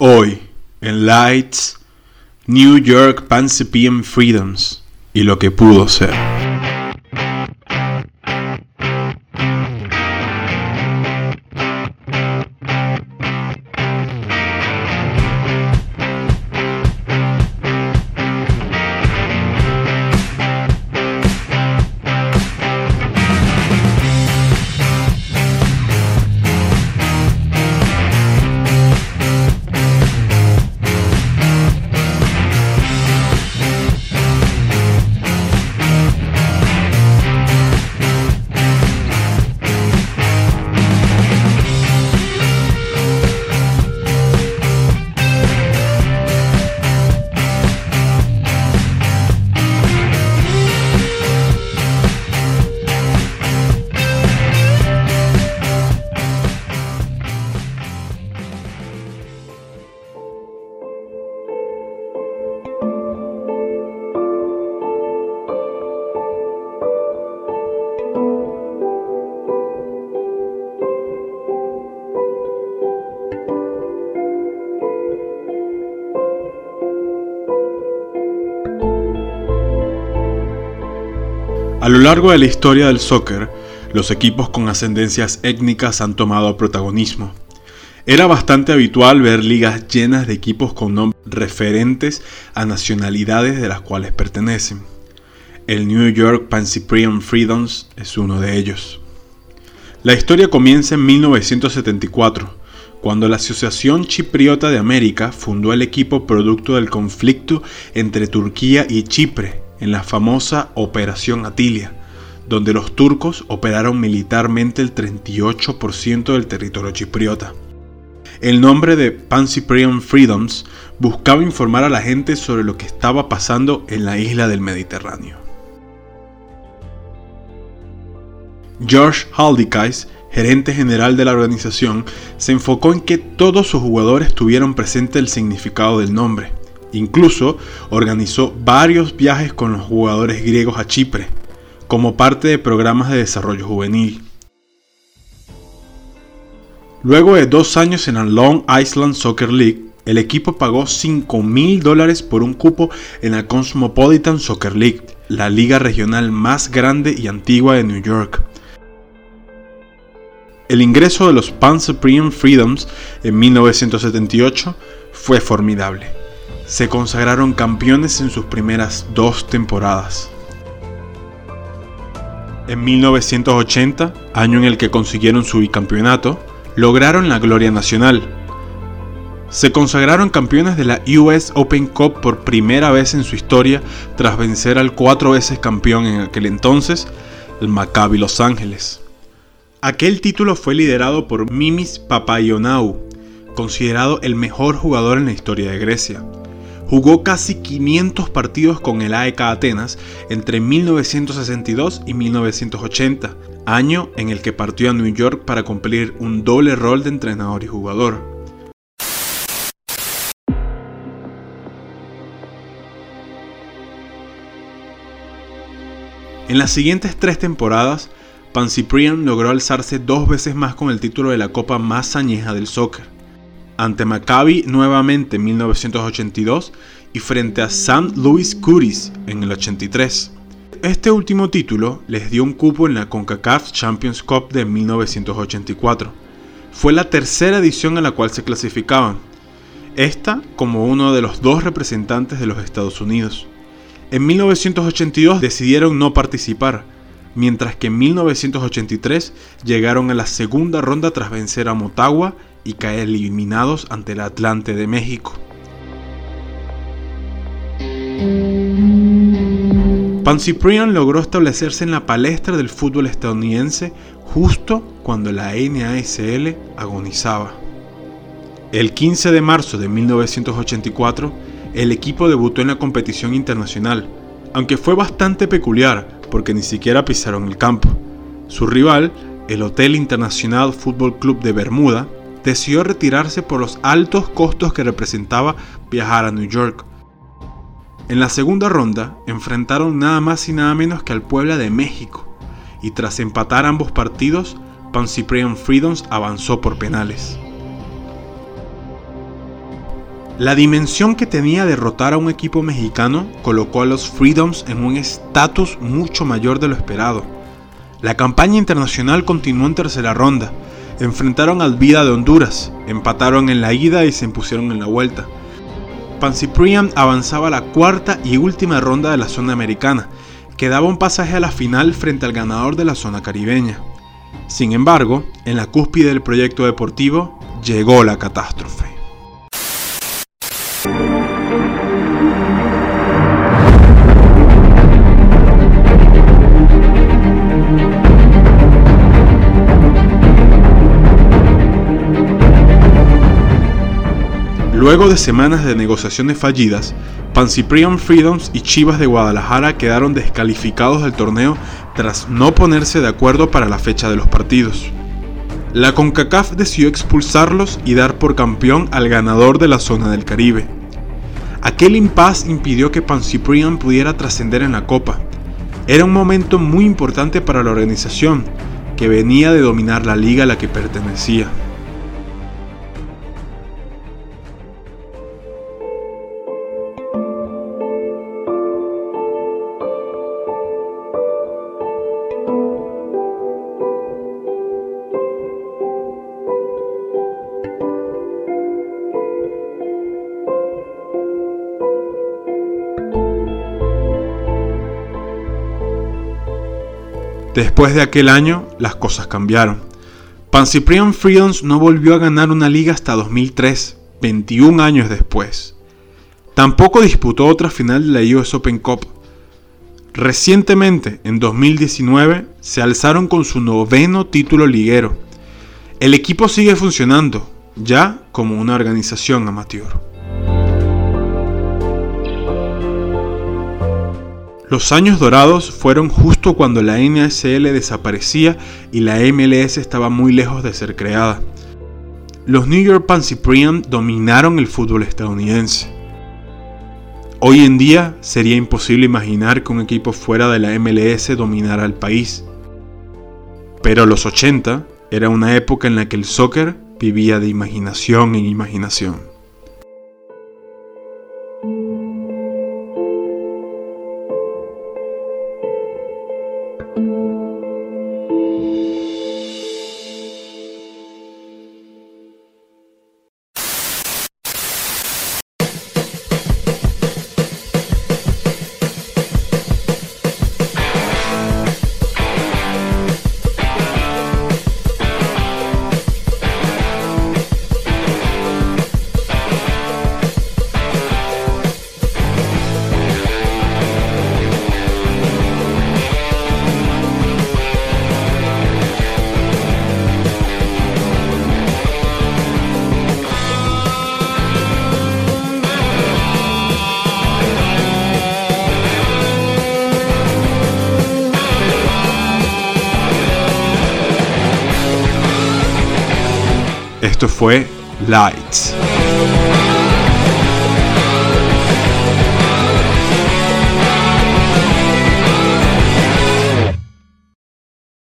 Hoy, en Lights, New York Pancipian Freedoms y lo que pudo ser. A lo largo de la historia del soccer, los equipos con ascendencias étnicas han tomado protagonismo. Era bastante habitual ver ligas llenas de equipos con nombres referentes a nacionalidades de las cuales pertenecen. El New York Pan Freedoms es uno de ellos. La historia comienza en 1974, cuando la Asociación Chipriota de América fundó el equipo producto del conflicto entre Turquía y Chipre en la famosa Operación Atilia, donde los turcos operaron militarmente el 38% del territorio chipriota. El nombre de Pan Cyprian Freedoms buscaba informar a la gente sobre lo que estaba pasando en la isla del Mediterráneo. George Haldikais, gerente general de la organización, se enfocó en que todos sus jugadores tuvieran presente el significado del nombre Incluso organizó varios viajes con los jugadores griegos a Chipre, como parte de programas de desarrollo juvenil. Luego de dos años en la Long Island Soccer League, el equipo pagó 5 mil dólares por un cupo en la Cosmopolitan Soccer League, la liga regional más grande y antigua de New York. El ingreso de los Pan Supreme Freedoms en 1978 fue formidable se consagraron campeones en sus primeras dos temporadas. En 1980, año en el que consiguieron su bicampeonato, lograron la gloria nacional. Se consagraron campeones de la US Open Cup por primera vez en su historia tras vencer al cuatro veces campeón en aquel entonces, el Maccabi Los Ángeles. Aquel título fue liderado por Mimis Papayonau, considerado el mejor jugador en la historia de Grecia. Jugó casi 500 partidos con el AEK Atenas entre 1962 y 1980, año en el que partió a New York para cumplir un doble rol de entrenador y jugador. En las siguientes tres temporadas, Panciprian logró alzarse dos veces más con el título de la copa más añeja del soccer ante Maccabi nuevamente en 1982 y frente a St. Louis Curis en el 83. Este último título les dio un cupo en la CONCACAF Champions Cup de 1984. Fue la tercera edición a la cual se clasificaban, esta como uno de los dos representantes de los Estados Unidos. En 1982 decidieron no participar, mientras que en 1983 llegaron a la segunda ronda tras vencer a Motagua y caer eliminados ante el Atlante de México. Panciprian logró establecerse en la palestra del fútbol estadounidense justo cuando la NASL agonizaba. El 15 de marzo de 1984, el equipo debutó en la competición internacional, aunque fue bastante peculiar porque ni siquiera pisaron el campo. Su rival, el Hotel Internacional Fútbol Club de Bermuda, decidió retirarse por los altos costos que representaba viajar a New York. En la segunda ronda enfrentaron nada más y nada menos que al Puebla de México, y tras empatar ambos partidos, Pan Cyprian Freedoms avanzó por penales. La dimensión que tenía derrotar a un equipo mexicano colocó a los Freedoms en un estatus mucho mayor de lo esperado. La campaña internacional continuó en tercera ronda. Enfrentaron al Vida de Honduras, empataron en la ida y se impusieron en la vuelta. Panciprian avanzaba a la cuarta y última ronda de la zona americana, que daba un pasaje a la final frente al ganador de la zona caribeña. Sin embargo, en la cúspide del proyecto deportivo llegó la catástrofe. Luego de semanas de negociaciones fallidas, Panciprian Freedoms y Chivas de Guadalajara quedaron descalificados del torneo tras no ponerse de acuerdo para la fecha de los partidos. La CONCACAF decidió expulsarlos y dar por campeón al ganador de la zona del Caribe. Aquel impasse impidió que Panciprian pudiera trascender en la Copa. Era un momento muy importante para la organización, que venía de dominar la liga a la que pertenecía. Después de aquel año, las cosas cambiaron. Panciprian Freedoms no volvió a ganar una liga hasta 2003, 21 años después. Tampoco disputó otra final de la US Open Cup. Recientemente, en 2019, se alzaron con su noveno título liguero. El equipo sigue funcionando, ya como una organización amateur. Los años dorados fueron justo cuando la NSL desaparecía y la MLS estaba muy lejos de ser creada. Los New York Pansiprian dominaron el fútbol estadounidense. Hoy en día sería imposible imaginar que un equipo fuera de la MLS dominara el país. Pero los 80 era una época en la que el soccer vivía de imaginación en imaginación. Esto fue Lights.